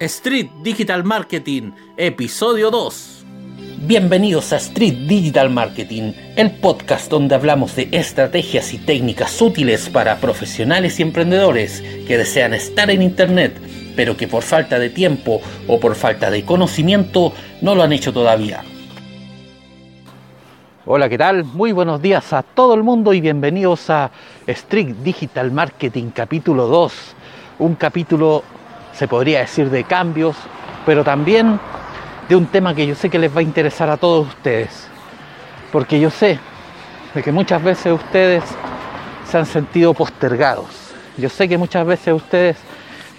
Street Digital Marketing, episodio 2. Bienvenidos a Street Digital Marketing, el podcast donde hablamos de estrategias y técnicas útiles para profesionales y emprendedores que desean estar en Internet, pero que por falta de tiempo o por falta de conocimiento no lo han hecho todavía. Hola, ¿qué tal? Muy buenos días a todo el mundo y bienvenidos a Street Digital Marketing capítulo 2, un capítulo se podría decir de cambios, pero también de un tema que yo sé que les va a interesar a todos ustedes. Porque yo sé de que muchas veces ustedes se han sentido postergados. Yo sé que muchas veces ustedes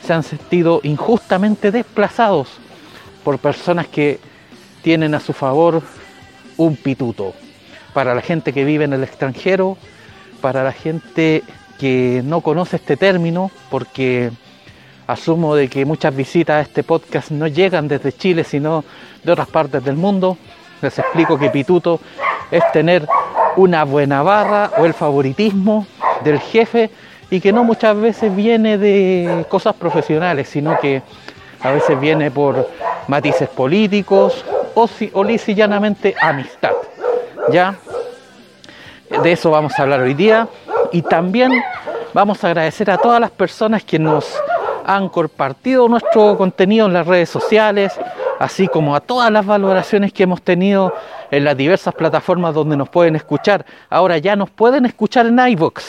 se han sentido injustamente desplazados por personas que tienen a su favor un pituto. Para la gente que vive en el extranjero, para la gente que no conoce este término, porque Asumo de que muchas visitas a este podcast no llegan desde Chile, sino de otras partes del mundo. Les explico que pituto es tener una buena barra o el favoritismo del jefe y que no muchas veces viene de cosas profesionales, sino que a veces viene por matices políticos o, si, o llanamente amistad. ¿Ya? De eso vamos a hablar hoy día y también vamos a agradecer a todas las personas que nos han compartido nuestro contenido en las redes sociales, así como a todas las valoraciones que hemos tenido en las diversas plataformas donde nos pueden escuchar. Ahora ya nos pueden escuchar en iVoox,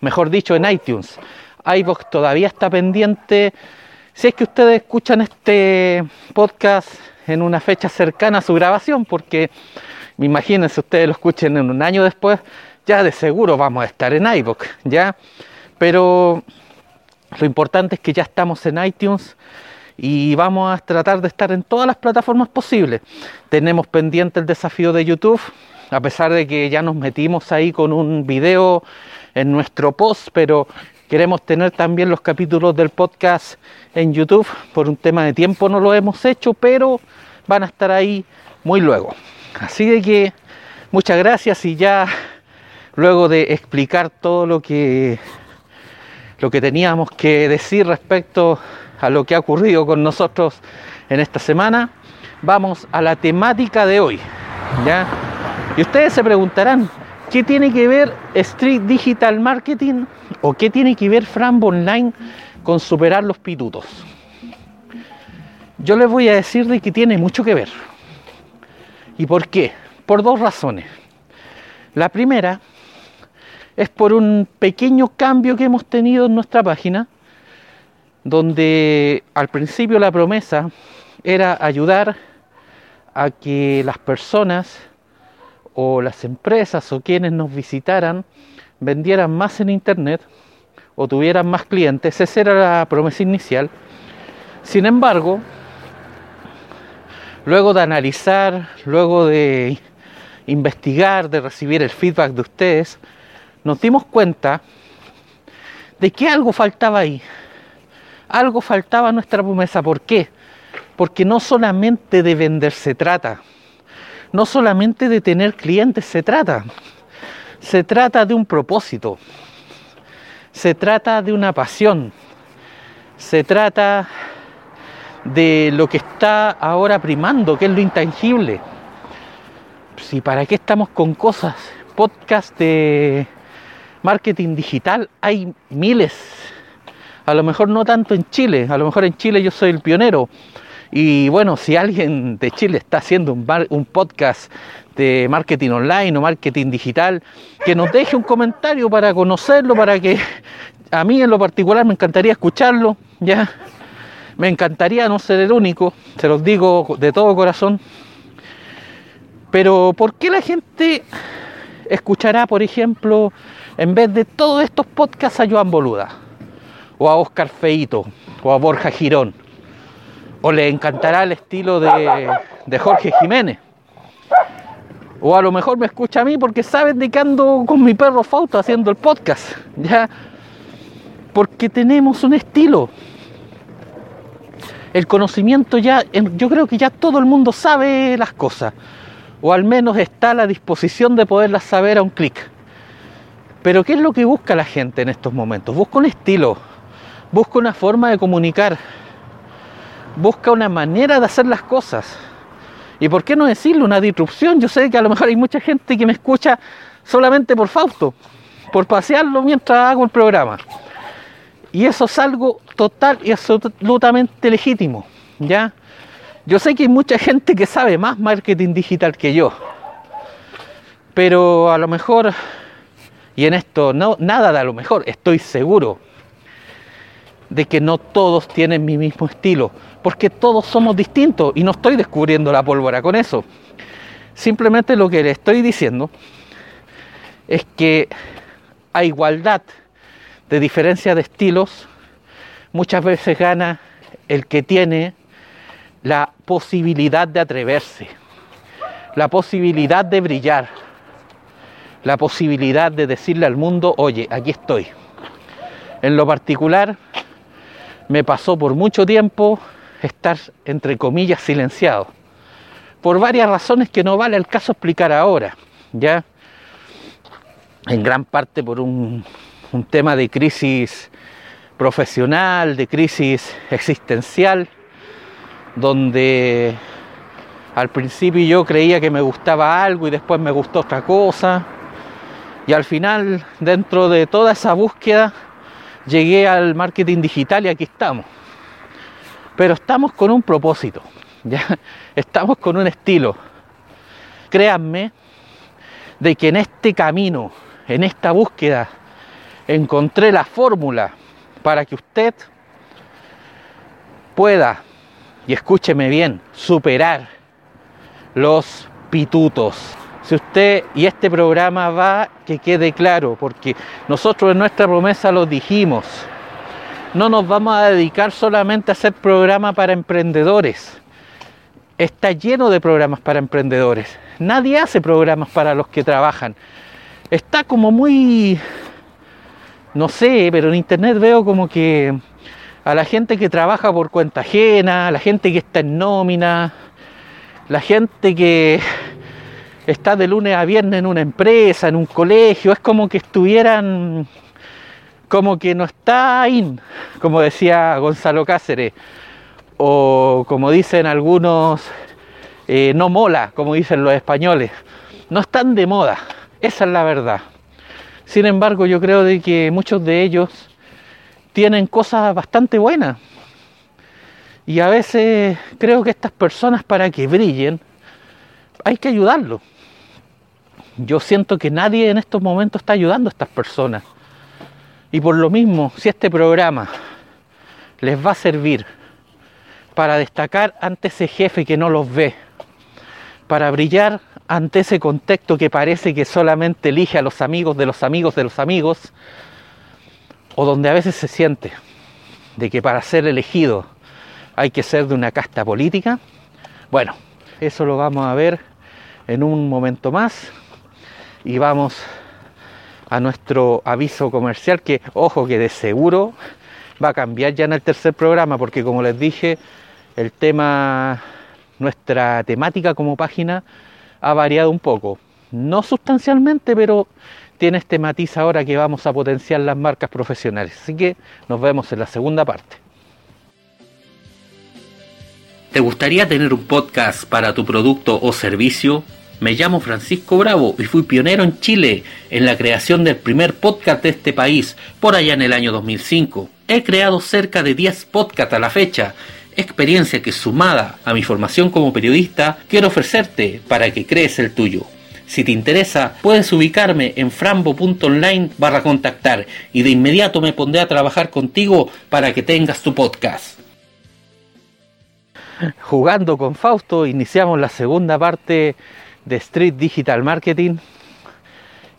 mejor dicho en iTunes. iVoox todavía está pendiente. Si es que ustedes escuchan este podcast en una fecha cercana a su grabación, porque imagínense ustedes lo escuchen en un año después, ya de seguro vamos a estar en iVoox, ¿ya? Pero lo importante es que ya estamos en iTunes y vamos a tratar de estar en todas las plataformas posibles. Tenemos pendiente el desafío de YouTube, a pesar de que ya nos metimos ahí con un video en nuestro post, pero queremos tener también los capítulos del podcast en YouTube. Por un tema de tiempo no lo hemos hecho, pero van a estar ahí muy luego. Así de que muchas gracias y ya luego de explicar todo lo que lo que teníamos que decir respecto a lo que ha ocurrido con nosotros en esta semana, vamos a la temática de hoy. ¿ya? Y ustedes se preguntarán, ¿qué tiene que ver Street Digital Marketing o qué tiene que ver Frambo Online con superar los pitutos? Yo les voy a decir de que tiene mucho que ver. ¿Y por qué? Por dos razones. La primera es por un pequeño cambio que hemos tenido en nuestra página, donde al principio la promesa era ayudar a que las personas o las empresas o quienes nos visitaran vendieran más en internet o tuvieran más clientes. Esa era la promesa inicial. Sin embargo, luego de analizar, luego de investigar, de recibir el feedback de ustedes, nos dimos cuenta de que algo faltaba ahí. Algo faltaba a nuestra promesa. ¿Por qué? Porque no solamente de vender se trata. No solamente de tener clientes se trata. Se trata de un propósito. Se trata de una pasión. Se trata de lo que está ahora primando, que es lo intangible. Si para qué estamos con cosas, podcast de marketing digital hay miles. A lo mejor no tanto en Chile, a lo mejor en Chile yo soy el pionero. Y bueno, si alguien de Chile está haciendo un, podcast de marketing online o marketing digital, que nos deje un comentario para conocerlo, para que a mí en lo particular me encantaría escucharlo, ya. Me encantaría no ser el único, se los digo de todo corazón. Pero ¿por qué la gente escuchará, por ejemplo, en vez de todos estos podcasts a Joan Boluda, o a Oscar Feito, o a Borja Girón, o le encantará el estilo de, de Jorge Jiménez, o a lo mejor me escucha a mí porque saben de que ando con mi perro Fausto haciendo el podcast, ¿ya? Porque tenemos un estilo. El conocimiento ya, yo creo que ya todo el mundo sabe las cosas o al menos está a la disposición de poderlas saber a un clic. Pero ¿qué es lo que busca la gente en estos momentos? Busca un estilo, busca una forma de comunicar, busca una manera de hacer las cosas. ¿Y por qué no decirle una disrupción? Yo sé que a lo mejor hay mucha gente que me escucha solamente por Fausto, por pasearlo mientras hago el programa. Y eso es algo total y absolutamente legítimo, ¿ya? Yo sé que hay mucha gente que sabe más marketing digital que yo, pero a lo mejor, y en esto nada de a lo mejor, estoy seguro de que no todos tienen mi mismo estilo, porque todos somos distintos y no estoy descubriendo la pólvora con eso. Simplemente lo que le estoy diciendo es que a igualdad de diferencia de estilos, muchas veces gana el que tiene la posibilidad de atreverse, la posibilidad de brillar, la posibilidad de decirle al mundo, oye, aquí estoy. En lo particular, me pasó por mucho tiempo estar, entre comillas, silenciado, por varias razones que no vale el caso explicar ahora, ¿ya? En gran parte por un, un tema de crisis profesional, de crisis existencial, donde al principio yo creía que me gustaba algo y después me gustó otra cosa. Y al final, dentro de toda esa búsqueda, llegué al marketing digital y aquí estamos. Pero estamos con un propósito, ¿ya? estamos con un estilo. Créanme de que en este camino, en esta búsqueda, encontré la fórmula para que usted pueda, y escúcheme bien, superar los pitutos si usted y este programa va, que quede claro, porque nosotros en nuestra promesa lo dijimos. No nos vamos a dedicar solamente a hacer programas para emprendedores. Está lleno de programas para emprendedores. Nadie hace programas para los que trabajan. Está como muy, no sé, pero en internet veo como que a la gente que trabaja por cuenta ajena, a la gente que está en nómina, la gente que está de lunes a viernes en una empresa, en un colegio, es como que estuvieran, como que no está ahí, como decía Gonzalo Cáceres, o como dicen algunos, eh, no mola, como dicen los españoles, no están de moda, esa es la verdad. Sin embargo, yo creo de que muchos de ellos tienen cosas bastante buenas. Y a veces creo que estas personas para que brillen hay que ayudarlos yo siento que nadie en estos momentos está ayudando a estas personas. Y por lo mismo, si este programa les va a servir para destacar ante ese jefe que no los ve, para brillar ante ese contexto que parece que solamente elige a los amigos de los amigos de los amigos, o donde a veces se siente de que para ser elegido hay que ser de una casta política, bueno, eso lo vamos a ver en un momento más y vamos a nuestro aviso comercial que, ojo, que de seguro va a cambiar ya en el tercer programa porque como les dije, el tema, nuestra temática como página ha variado un poco. No sustancialmente, pero tiene este matiz ahora que vamos a potenciar las marcas profesionales. Así que nos vemos en la segunda parte. ¿Te gustaría tener un podcast para tu producto o servicio? Me llamo Francisco Bravo y fui pionero en Chile en la creación del primer podcast de este país por allá en el año 2005. He creado cerca de 10 podcasts a la fecha, experiencia que sumada a mi formación como periodista quiero ofrecerte para que crees el tuyo. Si te interesa, puedes ubicarme en frambo.online barra contactar y de inmediato me pondré a trabajar contigo para que tengas tu podcast. Jugando con Fausto, iniciamos la segunda parte de Street Digital Marketing.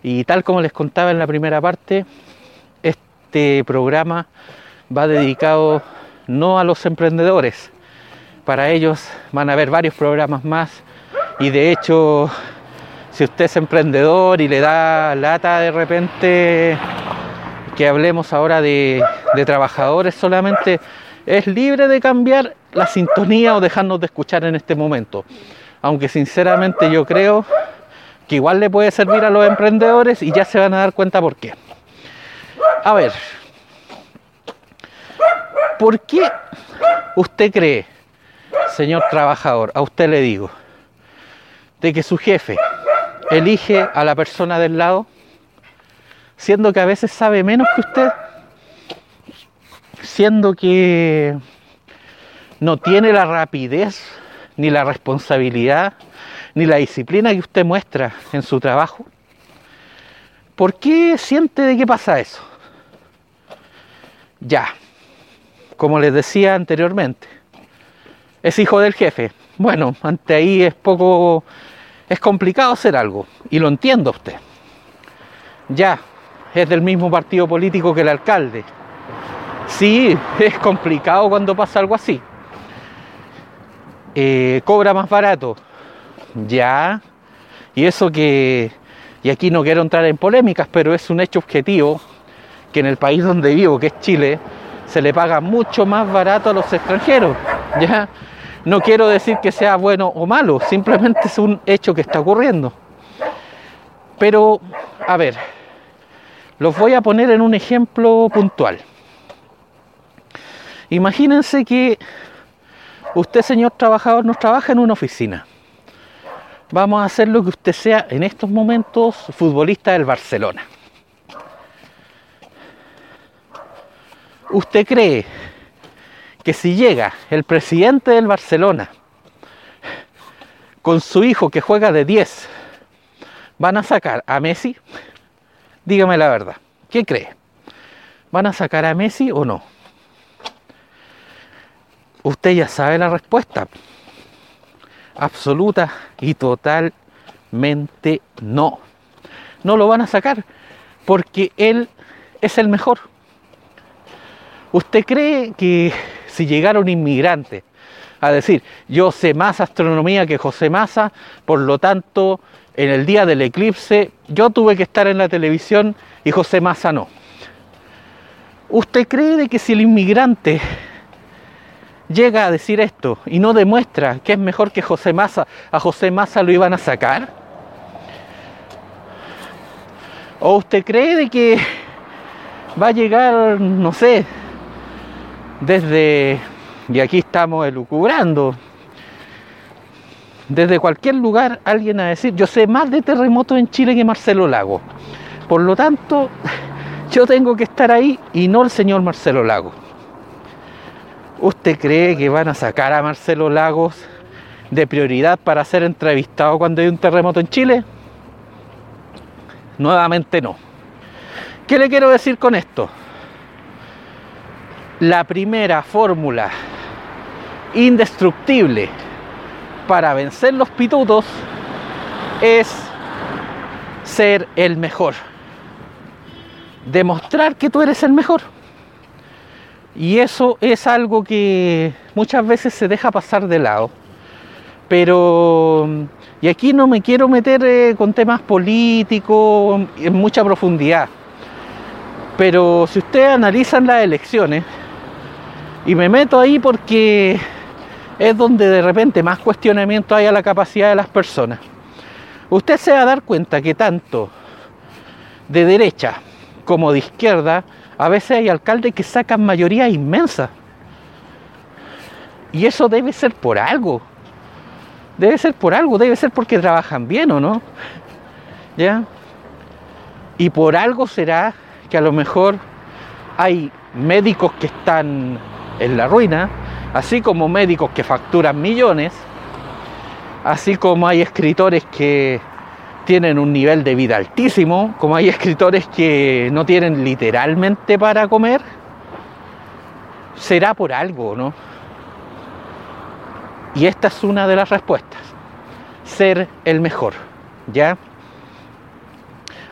Y tal como les contaba en la primera parte, este programa va dedicado no a los emprendedores. Para ellos van a haber varios programas más y de hecho si usted es emprendedor y le da lata de repente que hablemos ahora de, de, trabajadores solamente, es libre de cambiar la sintonía o dejarnos de escuchar en este momento aunque sinceramente yo creo que igual le puede servir a los emprendedores y ya se van a dar cuenta por qué. A ver, ¿por qué usted cree señor trabajador, a usted le digo, de que su jefe elige a la persona del lado, siendo que a veces sabe menos que usted, siendo que no tiene la rapidez, ni la responsabilidad, ni la disciplina que usted muestra en su trabajo? ¿Por qué siente de qué pasa eso? Ya, como les decía anteriormente, es hijo del jefe. Bueno, ante ahí es poco, es complicado hacer algo, y lo entiendo usted. Ya, es del mismo partido político que el alcalde. Sí, es complicado cuando pasa algo así. Eh, cobra más barato. Ya. Y eso que, y aquí no quiero entrar en polémicas, pero es un hecho objetivo que en el país donde vivo, que es Chile, se le paga mucho más barato a los extranjeros. Ya. No quiero decir que sea bueno o malo, simplemente es un hecho que está ocurriendo. Pero, a ver, los voy a poner en un ejemplo puntual. Imagínense que Usted, señor trabajador, no trabaja en una oficina. Vamos a hacer lo que usted sea en estos momentos futbolista del Barcelona. ¿Usted cree que si llega el presidente del Barcelona con su hijo que juega de 10, van a sacar a Messi? Dígame la verdad. ¿Qué cree? ¿Van a sacar a Messi o no? usted ya sabe la respuesta. Absoluta y totalmente no. No lo van a sacar porque él es el mejor. ¿Usted cree que si llegara un inmigrante a decir, yo sé más astronomía que José Massa, por lo tanto, en el día del eclipse yo tuve que estar en la televisión y José Massa no? ¿Usted cree de que si el inmigrante llega a decir esto y no demuestra que es mejor que José Massa, a José Massa lo iban a sacar? ¿O usted cree de que va a llegar, no sé, desde, y aquí estamos elucubrando, desde cualquier lugar alguien a decir, yo sé más de terremotos en Chile que Marcelo Lago. Por lo tanto, yo tengo que estar ahí y no el señor Marcelo Lago. ¿Usted cree que van a sacar a Marcelo Lagos de prioridad para ser entrevistado cuando hay un terremoto en Chile? Nuevamente no. ¿Qué le quiero decir con esto? La primera fórmula indestructible para vencer los pitutos es ser el mejor. Demostrar que tú eres el mejor. Y eso es algo que muchas veces se deja pasar de lado. Pero, y aquí no me quiero meter eh, con temas políticos en mucha profundidad. Pero si ustedes analizan las elecciones, y me meto ahí porque es donde de repente más cuestionamiento hay a la capacidad de las personas, usted se va a dar cuenta que tanto de derecha como de izquierda a veces hay alcaldes que sacan mayoría inmensa. Y eso debe ser por algo. Debe ser por algo, debe ser porque trabajan bien o no. ¿Ya? Y por algo será que a lo mejor hay médicos que están en la ruina, así como médicos que facturan millones, así como hay escritores que tienen un nivel de vida altísimo, como hay escritores que no tienen literalmente para comer, será por algo, ¿no? Y esta es una de las respuestas, ser el mejor, ¿ya?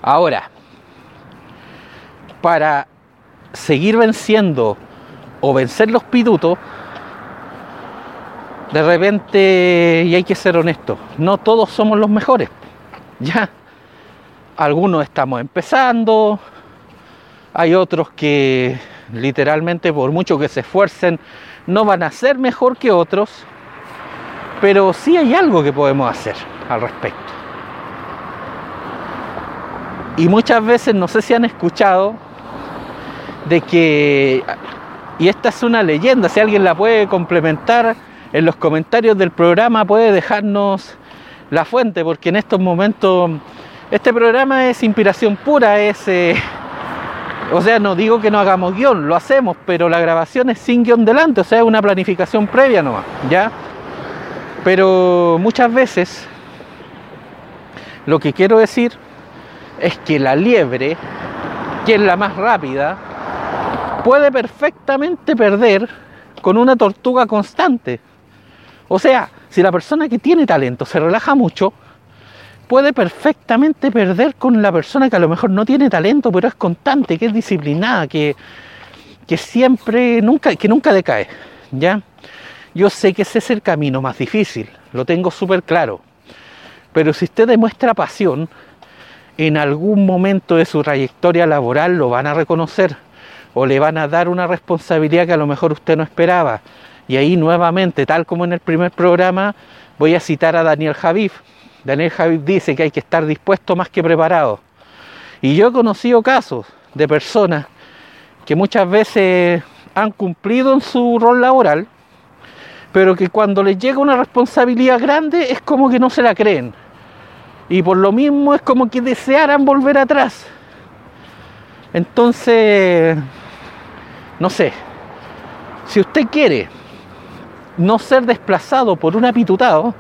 Ahora, para seguir venciendo o vencer los pidutos, de repente, y hay que ser honesto, no todos somos los mejores. Ya, algunos estamos empezando, hay otros que literalmente por mucho que se esfuercen no van a ser mejor que otros, pero sí hay algo que podemos hacer al respecto. Y muchas veces, no sé si han escuchado, de que, y esta es una leyenda, si alguien la puede complementar en los comentarios del programa puede dejarnos la fuente, porque en estos momentos este programa es inspiración pura, es... Eh, o sea, no digo que no hagamos guion, lo hacemos, pero la grabación es sin guion delante, o sea, es una planificación previa nomás, ¿ya? Pero muchas veces lo que quiero decir es que la liebre, que es la más rápida, puede perfectamente perder con una tortuga constante. O sea, si la persona que tiene talento se relaja mucho, puede perfectamente perder con la persona que a lo mejor no tiene talento, pero es constante, que es disciplinada, que, que siempre, nunca, que nunca decae. ¿Ya? Yo sé que ese es el camino más difícil, lo tengo súper claro. Pero si usted demuestra pasión, en algún momento de su trayectoria laboral lo van a reconocer o le van a dar una responsabilidad que a lo mejor usted no esperaba. Y ahí nuevamente, tal como en el primer programa, voy a citar a Daniel Javif. Daniel Javif dice que hay que estar dispuesto más que preparado. Y yo he conocido casos de personas que muchas veces han cumplido en su rol laboral, pero que cuando les llega una responsabilidad grande es como que no se la creen. Y por lo mismo es como que desearan volver atrás. Entonces, no sé, si usted quiere no ser desplazado por un apitutado,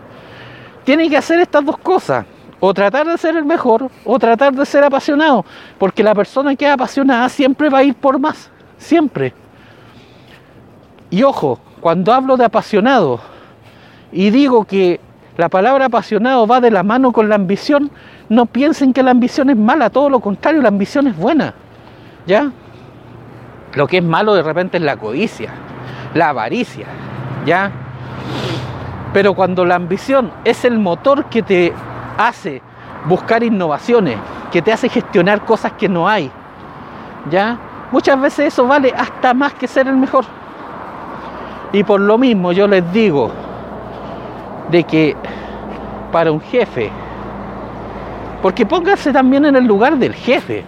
tiene que hacer estas dos cosas. O tratar de ser el mejor, o tratar de ser apasionado. Porque la persona que es apasionada siempre va a ir por más. Siempre. Y ojo, cuando hablo de apasionado y digo que la palabra apasionado va de la mano con la ambición, no piensen que la ambición es mala, todo lo contrario, la ambición es buena. ¿Ya? Lo que es malo de repente es la codicia, la avaricia, ¿ya? Pero cuando la ambición es el motor que te hace buscar innovaciones, que te hace gestionar cosas que no hay, ¿ya? Muchas veces eso vale hasta más que ser el mejor. Y por lo mismo yo les digo de que para un jefe, porque pónganse también en el lugar del jefe.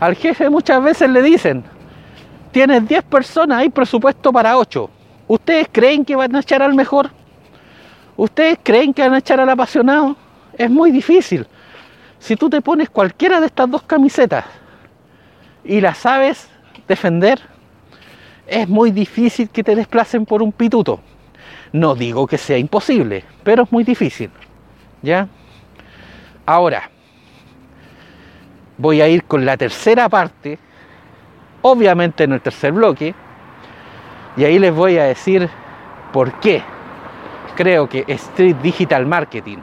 Al jefe muchas veces le dicen, tienes 10 personas, hay presupuesto para 8. ¿Ustedes creen que van a echar al mejor? ¿Ustedes creen que van a echar al apasionado? Es muy difícil. Si tú te pones cualquiera de estas dos camisetas y las sabes defender, es muy difícil que te desplacen por un pituto. No digo que sea imposible, pero es muy difícil. ¿Ya? Ahora, voy a ir con la tercera parte, obviamente en el tercer bloque, y ahí les voy a decir por qué creo que Street Digital Marketing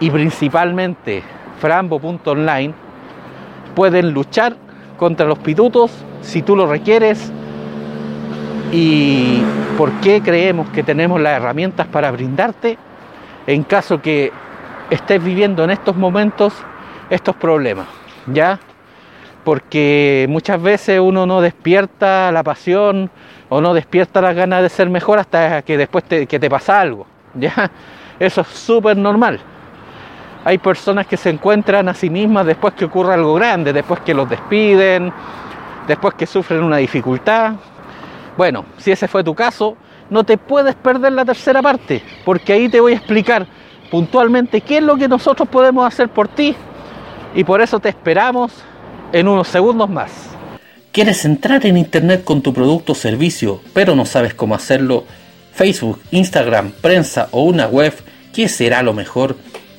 y principalmente Frambo.online pueden luchar contra los pitutos si tú lo requieres y por qué creemos que tenemos las herramientas para brindarte en caso que estés viviendo en estos momentos estos problemas, ¿ya? Porque muchas veces uno no despierta la pasión o no despierta las ganas de ser mejor hasta que después te, que te pasa algo, ¿ya? Eso es súper normal. Hay personas que se encuentran a sí mismas después que ocurre algo grande, después que los despiden, después que sufren una dificultad. Bueno, si ese fue tu caso, no te puedes perder la tercera parte, porque ahí te voy a explicar puntualmente qué es lo que nosotros podemos hacer por ti y por eso te esperamos en unos segundos más. ¿Quieres entrar en Internet con tu producto o servicio, pero no sabes cómo hacerlo? Facebook, Instagram, prensa o una web, ¿qué será lo mejor?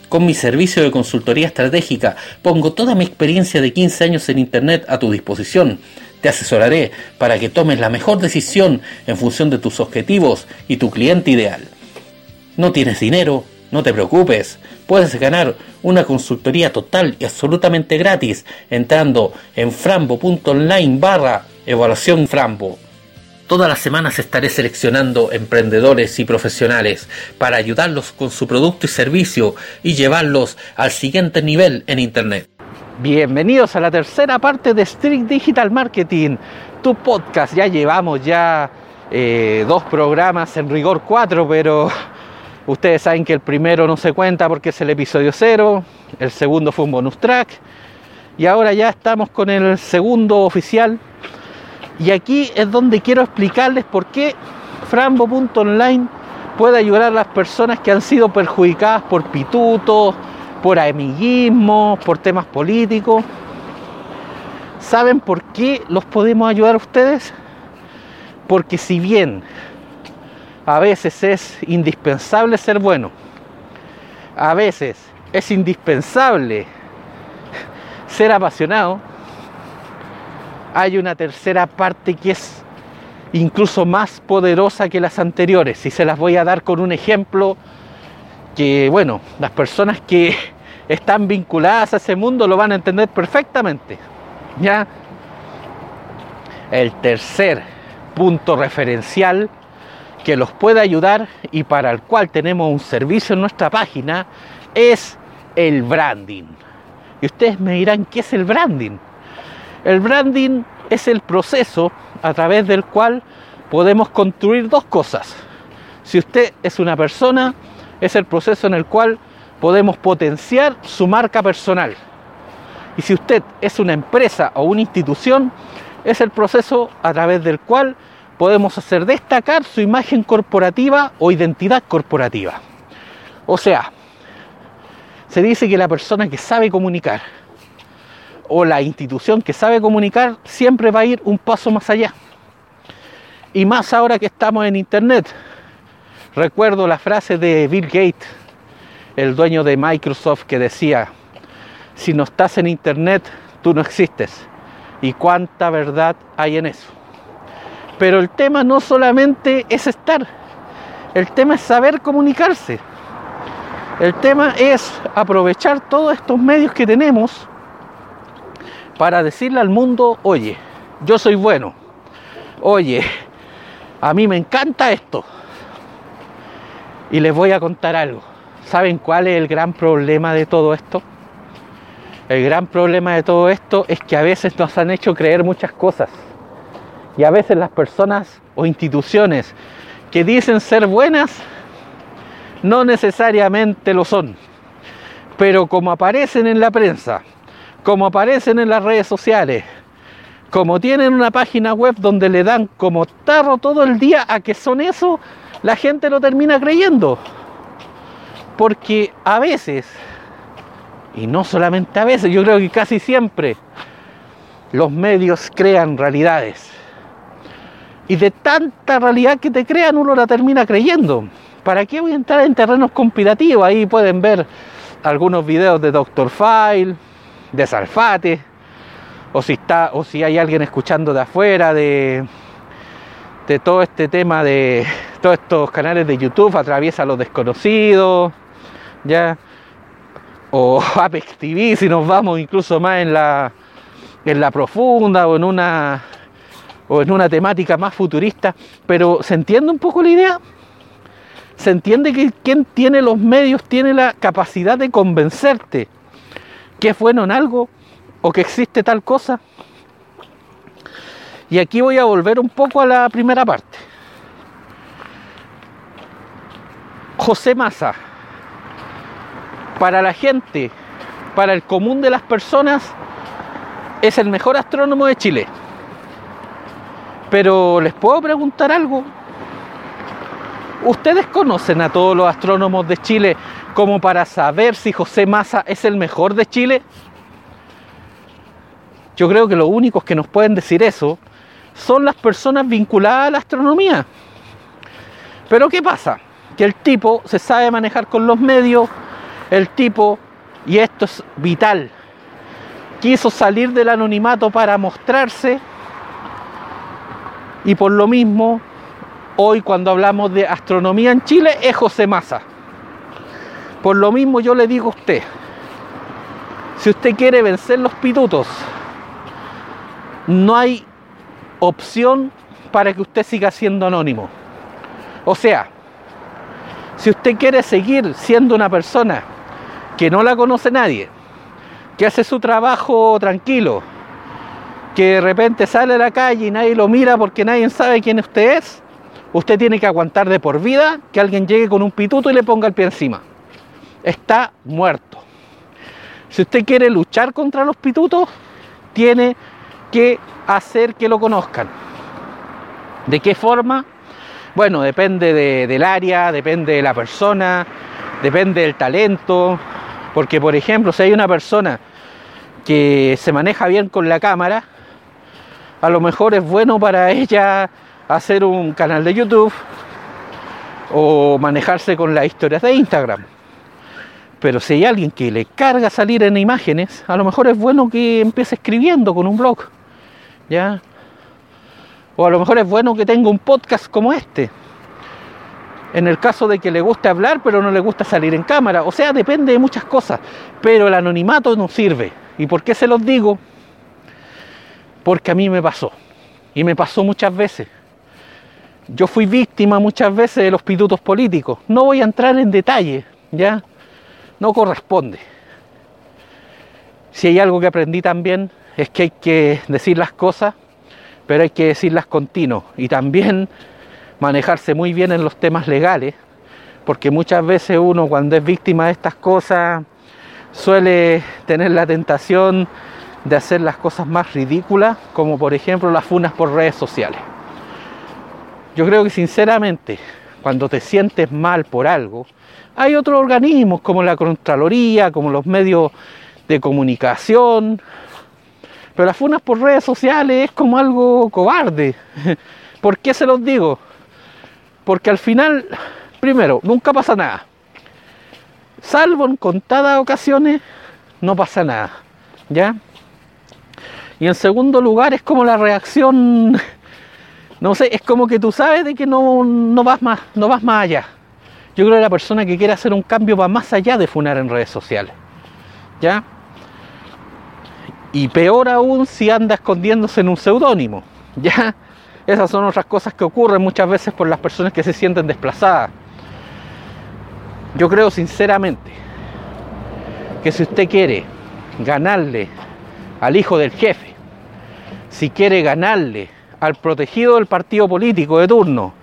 Con mi servicio de consultoría estratégica pongo toda mi experiencia de 15 años en Internet a tu disposición. Te asesoraré para que tomes la mejor decisión en función de tus objetivos y tu cliente ideal. ¿No tienes dinero? No te preocupes, puedes ganar una consultoría total y absolutamente gratis entrando en frambo.online barra evaluación frambo. Todas las semanas estaré seleccionando emprendedores y profesionales para ayudarlos con su producto y servicio y llevarlos al siguiente nivel en Internet. Bienvenidos a la tercera parte de Strict Digital Marketing, tu podcast. Ya llevamos ya eh, dos programas, en rigor cuatro, pero ustedes saben que el primero no se cuenta porque es el episodio cero, el segundo fue un bonus track y ahora ya estamos con el segundo oficial y aquí es donde quiero explicarles por qué Frambo.online puede ayudar a las personas que han sido perjudicadas por pitutos, por amiguismo, por temas políticos. ¿Saben por qué los podemos ayudar a ustedes? Porque si bien a veces es indispensable ser bueno, a veces es indispensable ser apasionado, hay una tercera parte que es incluso más poderosa que las anteriores. Y se las voy a dar con un ejemplo que, bueno, las personas que están vinculadas a ese mundo lo van a entender perfectamente. ¿Ya? El tercer punto referencial que los puede ayudar y para el cual tenemos un servicio en nuestra página es el branding. Y ustedes me dirán, ¿qué es el branding? El branding es el proceso a través del cual podemos construir dos cosas. Si usted es una persona, es el proceso en el cual podemos potenciar su marca personal. Y si usted es una empresa o una institución, es el proceso a través del cual podemos hacer destacar su imagen corporativa o identidad corporativa. O sea, se dice que la persona que sabe comunicar o la institución que sabe comunicar siempre va a ir un paso más allá. Y más ahora que estamos en Internet. Recuerdo la frase de Bill Gates, el dueño de Microsoft, que decía, si no estás en Internet, tú no existes. ¿Y cuánta verdad hay en eso? Pero el tema no solamente es estar, el tema es saber comunicarse. El tema es aprovechar todos estos medios que tenemos para decirle al mundo, oye, yo soy bueno, oye, a mí me encanta esto. Y les voy a contar algo. ¿Saben cuál es el gran problema de todo esto? El gran problema de todo esto es que a veces nos han hecho creer muchas cosas. Y a veces las personas o instituciones que dicen ser buenas no necesariamente lo son. Pero como aparecen en la prensa, como aparecen en las redes sociales, como tienen una página web donde le dan como tarro todo el día a que son eso, la gente lo termina creyendo. Porque a veces, y no solamente a veces, yo creo que casi siempre, los medios crean realidades. Y de tanta realidad que te crean, uno la termina creyendo. ¿Para qué voy a entrar en terrenos conspirativos? Ahí pueden ver algunos videos de Dr. File, de Salfate, o si, está, o si hay alguien escuchando de afuera de, de todo este tema de todos estos canales de YouTube, atraviesa los desconocidos, ya, o Apex TV, si nos vamos incluso más en la, en la profunda o en una o en una temática más futurista, pero ¿se entiende un poco la idea? ¿Se entiende que quien tiene los medios tiene la capacidad de convencerte que es bueno en algo o que existe tal cosa. Y aquí voy a volver un poco a la primera parte. José Massa, para la gente, para el común de las personas, es el mejor astrónomo de Chile. Pero les puedo preguntar algo. ¿Ustedes conocen a todos los astrónomos de Chile como para saber si José Massa es el mejor de Chile? Yo creo que los únicos que nos pueden decir eso son las personas vinculadas a la astronomía. Pero ¿qué pasa? Que el tipo se sabe manejar con los medios, el tipo, y esto es vital, quiso salir del anonimato para mostrarse y por lo mismo hoy cuando hablamos de astronomía en Chile es José Massa. Por lo mismo yo le digo a usted, si usted quiere vencer los pitutos, no hay opción para que usted siga siendo anónimo. O sea, si usted quiere seguir siendo una persona que no la conoce nadie, que hace su trabajo tranquilo, que de repente sale a la calle y nadie lo mira porque nadie sabe quién usted es, usted tiene que aguantar de por vida que alguien llegue con un pituto y le ponga el pie encima está muerto. Si usted quiere luchar contra los pitutos, tiene que hacer que lo conozcan. ¿De qué forma? Bueno, depende del área, depende de la persona, depende del talento, porque por ejemplo, si hay una persona que se maneja bien con la cámara, a lo mejor es bueno para ella hacer un canal de YouTube o manejarse con las historias de Instagram. Pero si hay alguien que le carga salir en imágenes, a lo mejor es bueno que empiece escribiendo con un blog. ¿Ya? O a lo mejor es bueno que tenga un podcast como este. En el caso de que le guste hablar, pero no le gusta salir en cámara. O sea, depende de muchas cosas. Pero el anonimato no sirve. ¿Y por qué se los digo? Porque a mí me pasó. Y me pasó muchas veces. Yo fui víctima muchas veces de los pitutos políticos. No voy a entrar en detalle, ¿ya? No corresponde. Si hay algo que aprendí también es que hay que decir las cosas pero hay que decirlas continuo y también manejarse muy bien en los temas legales, porque muchas veces uno cuando es víctima de estas cosas suele tener la tentación de hacer las cosas más ridículas, como por ejemplo las funas por redes sociales. Yo creo que sinceramente, cuando te sientes mal por algo, hay otros organismos como la Contraloría, como los medios de comunicación, pero las funas por redes sociales es como algo cobarde. ¿Por qué se los digo? Porque al final, primero, nunca pasa nada. Salvo en contadas ocasiones, no pasa nada. ¿Ya? Y en segundo lugar, es como la reacción, no sé, es como que tú sabes de que no, no, vas, más, no vas más allá. Yo creo que la persona que quiere hacer un cambio va más allá de funar en redes sociales. ¿Ya? Y peor aún si anda escondiéndose en un seudónimo. Ya, esas son otras cosas que ocurren muchas veces por las personas que se sienten desplazadas. Yo creo sinceramente que si usted quiere ganarle al hijo del jefe, si quiere ganarle al protegido del partido político de turno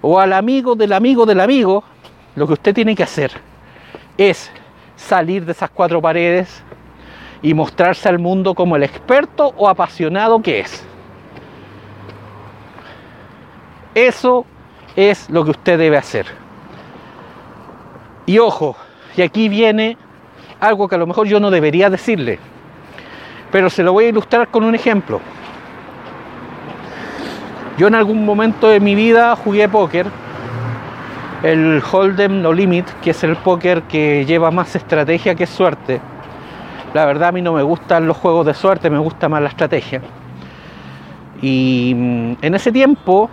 o al amigo del amigo del amigo, lo que usted tiene que hacer es salir de esas cuatro paredes y mostrarse al mundo como el experto o apasionado que es. Eso es lo que usted debe hacer. Y ojo, y aquí viene algo que a lo mejor yo no debería decirle, pero se lo voy a ilustrar con un ejemplo. Yo en algún momento de mi vida jugué póker, el Hold'em No Limit, que es el póker que lleva más estrategia que suerte la verdad a mí no me gustan los juegos de suerte, me gusta más la estrategia. Y mm, en ese tiempo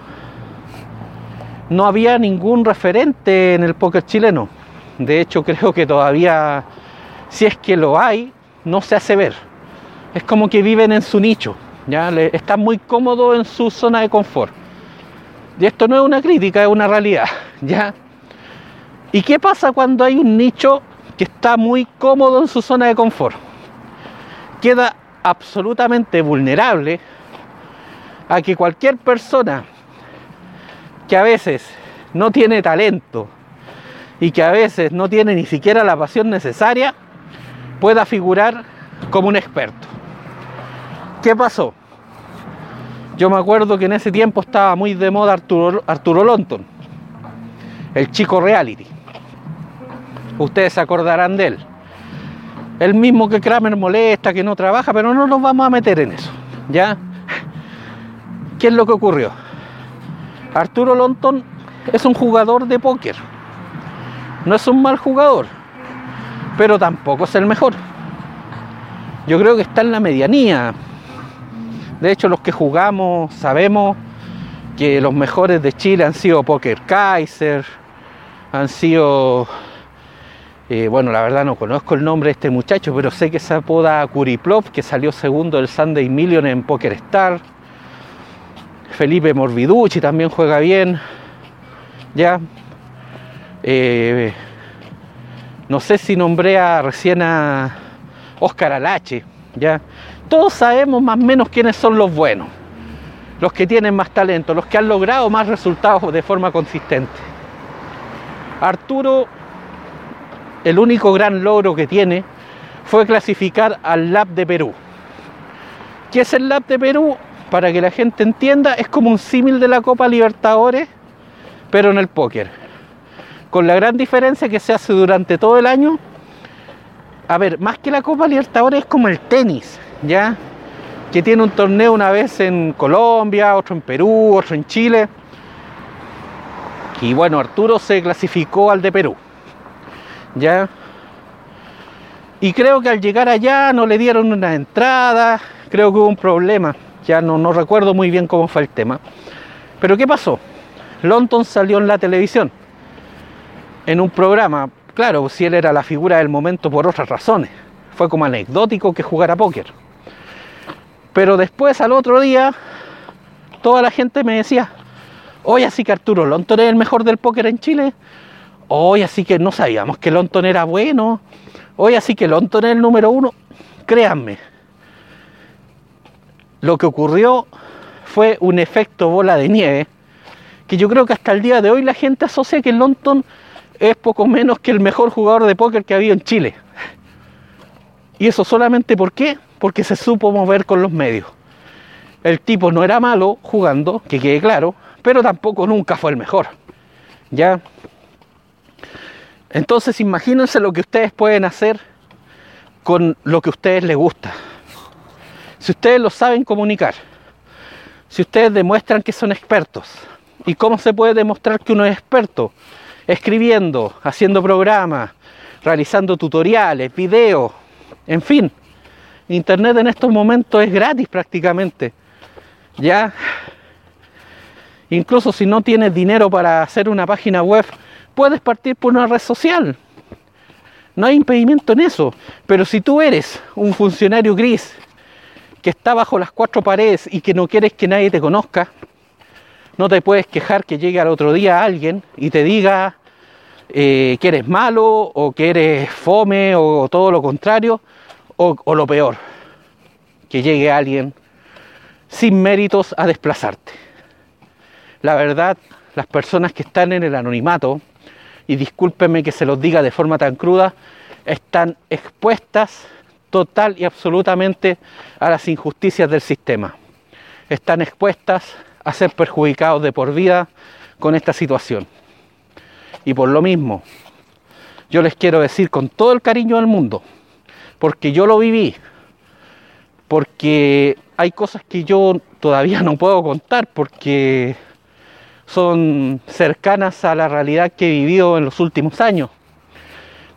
no había ningún referente en el póker chileno. De hecho, creo que todavía, si es que lo hay, no se hace ver. Es como que viven en su nicho, ¿ya? están muy cómodos en su zona de confort. Y esto no es una crítica, es una realidad, ¿ya? ¿Y qué pasa cuando hay un nicho que está muy cómodo en su zona de confort? queda absolutamente vulnerable a que cualquier persona que a veces no tiene talento y que a veces no tiene ni siquiera la pasión necesaria pueda figurar como un experto. ¿Qué pasó? Yo me acuerdo que en ese tiempo estaba muy de moda Arturo, Arturo el chico reality. Ustedes se acordarán de él. El mismo que Kramer molesta, que no trabaja, pero no nos vamos a meter en eso. ¿Ya? ¿Qué es lo que ocurrió? Arturo Lonton es un jugador de póker. No es un mal jugador, pero tampoco es el mejor. Yo creo que está en la medianía. De hecho, los que jugamos sabemos que los mejores de Chile han sido Poker Kaiser, han sido eh, bueno, la verdad no conozco el nombre de este muchacho, pero sé que se apoda Kuriplov, que salió segundo del Sunday Million en Poker Star. Felipe Morbiducci también juega bien. Ya. Eh, no sé si nombré a, recién a Oscar Alache. Ya. Todos sabemos más o menos quiénes son los buenos. Los que tienen más talento, los que han logrado más resultados de forma consistente. Arturo el único gran logro que tiene fue clasificar al Lab de Perú. ¿Qué es el Lab de Perú? Para que la gente entienda, es como un símil de la Copa Libertadores, pero en el póker. Con la gran diferencia que se hace durante todo el año. A ver, más que la Copa Libertadores es como el tenis, ¿ya? Que tiene un torneo una vez en Colombia, otro en Perú, otro en Chile. Y bueno, Arturo se clasificó al de Perú. ¿Ya? Y creo que al llegar allá no le dieron una entrada, creo que hubo un problema, ya no, no recuerdo muy bien cómo fue el tema. Pero ¿qué pasó? London salió en la televisión, en un programa, claro, si él era la figura del momento por otras razones, fue como anecdótico que jugara póker. Pero después al otro día, toda la gente me decía, oye, así que Arturo London es el mejor del póker en Chile, oye, así que no sabíamos que London era bueno, oye, así que London es el número uno, créanme, lo que ocurrió fue un efecto bola de nieve que yo creo que hasta el día de hoy la gente asocia que London es poco menos que el mejor jugador de póker que ha habido en Chile. Y eso solamente? Porque se supo mover con los medios. El tipo no era malo jugando, que quede claro, pero tampoco nunca fue el mejor. ¿Ya? Entonces imagínense lo que ustedes pueden hacer con lo que a ustedes les gusta. Si ustedes lo saben comunicar, si ustedes demuestran que son expertos, ¿y cómo se puede demostrar que uno es experto? Escribiendo, haciendo programas, realizando tutoriales, videos, en fin. Internet en estos momentos es gratis prácticamente. Ya, incluso si no tienes dinero para hacer una página web, puedes partir por una red social. No hay impedimento en eso. Pero si tú eres un funcionario gris que está bajo las cuatro paredes y que no quieres que nadie te conozca, no te puedes quejar que llegue al otro día alguien y te diga eh, que eres malo o que eres fome o todo lo contrario o, o lo peor, que llegue alguien sin méritos a desplazarte. La verdad, las personas que están en el anonimato, y discúlpenme que se los diga de forma tan cruda, están expuestas total y absolutamente a las injusticias del sistema. Están expuestas a ser perjudicados de por vida con esta situación. Y por lo mismo, yo les quiero decir con todo el cariño del mundo, porque yo lo viví, porque hay cosas que yo todavía no puedo contar, porque son cercanas a la realidad que he vivido en los últimos años.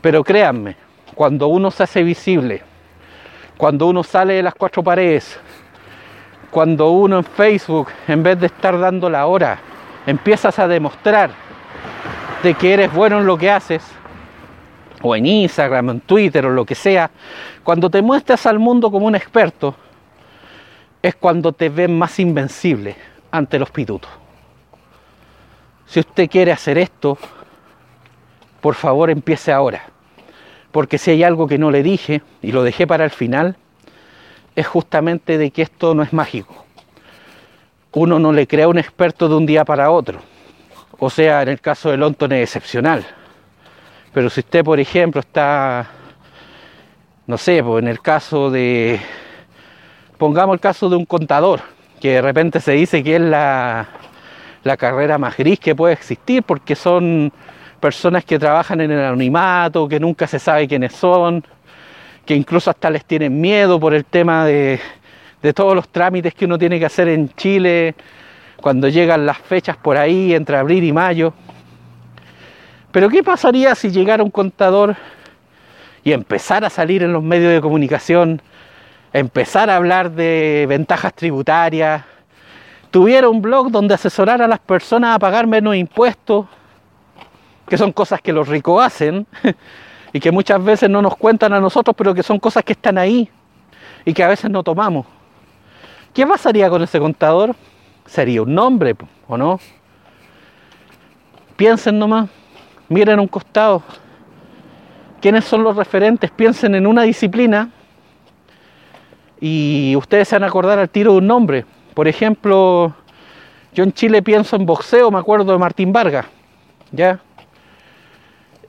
Pero créanme, cuando uno se hace visible, cuando uno sale de las cuatro paredes, cuando uno en Facebook, en vez de estar dando la hora, empiezas a demostrar de que eres bueno en lo que haces, o en Instagram, en Twitter o lo que sea, cuando te muestras al mundo como un experto, es cuando te ves más invencible ante los pitutos. Si usted quiere hacer esto, por favor empiece ahora porque si hay algo que no le dije y lo dejé para el final, es justamente de que esto no es mágico. Uno no le crea un experto de un día para otro. O sea, en el caso de Lonton es excepcional. Pero si usted, por ejemplo, está, no sé, pues en el caso de, pongamos el caso de un contador, que de repente se dice que es la, la carrera más gris que puede existir, porque son personas que trabajan en el anonimato, que nunca se sabe quiénes son, que incluso hasta les tienen miedo por el tema de, todos los trámites que uno tiene que hacer en Chile cuando llegan las fechas por ahí entre abril y mayo. Pero ¿qué pasaría si llegara un contador y empezara a salir en los medios de comunicación, empezar a hablar de ventajas tributarias, tuviera un blog donde asesorara a las personas a pagar menos impuestos, que son cosas que los ricos hacen y que muchas veces no nos cuentan a nosotros, pero que son cosas que están ahí y que a veces no tomamos. ¿Qué pasaría con ese contador? Sería un nombre, ¿o no? Piensen nomás, miren un costado. ¿Quiénes son los referentes? Piensen en una disciplina y ustedes se van a acordar al tiro de un nombre. Por ejemplo, yo en Chile pienso en boxeo, me acuerdo de Martín Vargas, ¿ya?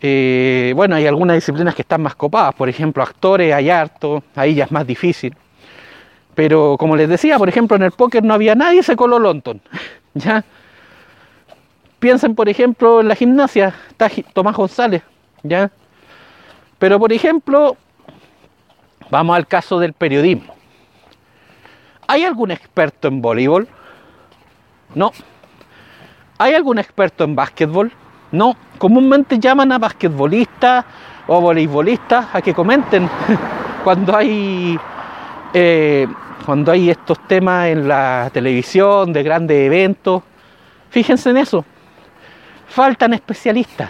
Eh, bueno, hay algunas disciplinas que están más copadas, por ejemplo, actores hay harto, ahí ya es más difícil. Pero como les decía, por ejemplo, en el póker no había nadie, se coló London. ¿ya? Piensen, por ejemplo, en la gimnasia, está Tomás González, ¿ya? Pero, por ejemplo, vamos al caso del periodismo. ¿Hay algún experto en voleibol? No. ¿Hay algún experto en básquetbol? No. Comúnmente llaman a basquetbolistas o voleibolistas a que comenten cuando hay eh, cuando hay estos temas en la televisión de grandes eventos. Fíjense en eso. Faltan especialistas.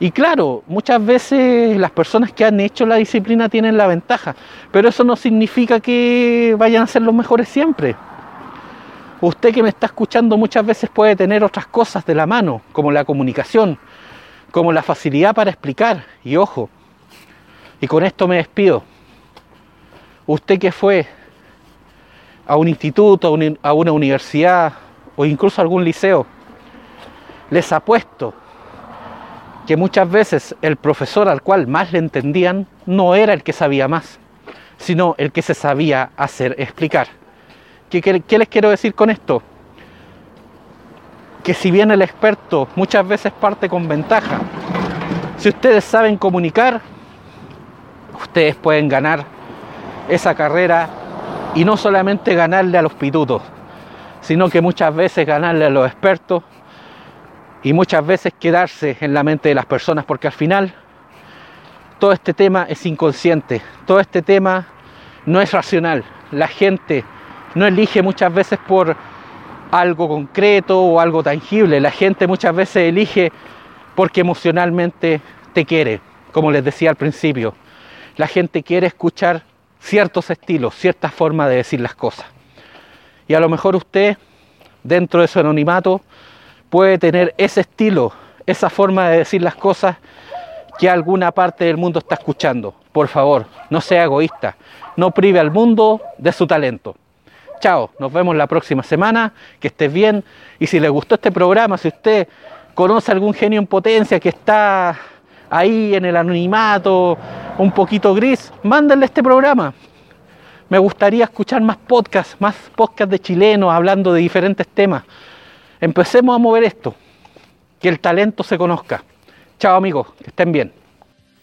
Y claro, muchas veces las personas que han hecho la disciplina tienen la ventaja, pero eso no significa que vayan a ser los mejores siempre. Usted que me está escuchando muchas veces puede tener otras cosas de la mano, como la comunicación, como la facilidad para explicar. Y ojo, y con esto me despido. Usted que fue a un instituto, a una universidad o incluso a algún liceo, les apuesto que muchas veces el profesor al cual más le entendían no era el que sabía más, sino el que se sabía hacer explicar. ¿Qué, les quiero decir con esto? Que si bien el experto muchas veces parte con ventaja, si ustedes saben comunicar, ustedes pueden ganar esa carrera y no solamente ganarle a los pitutos, sino que muchas veces ganarle a los expertos y muchas veces quedarse en la mente de las personas, porque al final todo este tema es inconsciente, todo este tema no es racional. La gente no elige muchas veces por algo concreto o algo tangible, la gente muchas veces elige porque emocionalmente te quiere, como les decía al principio. La gente quiere escuchar ciertos estilos, ciertas formas de decir las cosas. Y a lo mejor usted, dentro de su anonimato, puede tener ese estilo, esa forma de decir las cosas que alguna parte del mundo está escuchando. Por favor, no sea egoísta, no prive al mundo de su talento. Chao, nos vemos la próxima semana, que estés bien y si le gustó este programa, si usted conoce algún genio en potencia que está ahí en el anonimato, un poquito gris, mándenle este programa. Me gustaría escuchar más podcasts, más podcasts de chilenos hablando de diferentes temas. Empecemos a mover esto, que el talento se conozca. Chao amigos, que estén bien.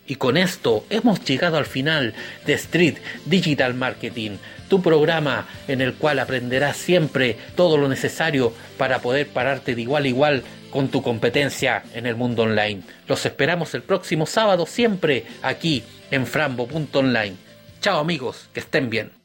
Y con esto hemos llegado al final de Street Digital Marketing, tu programa en el cual aprenderás siempre todo lo necesario para poder pararte de igual a igual con tu competencia en el mundo online. Los esperamos el próximo sábado siempre aquí en frambo.online. Chao amigos, que estén bien.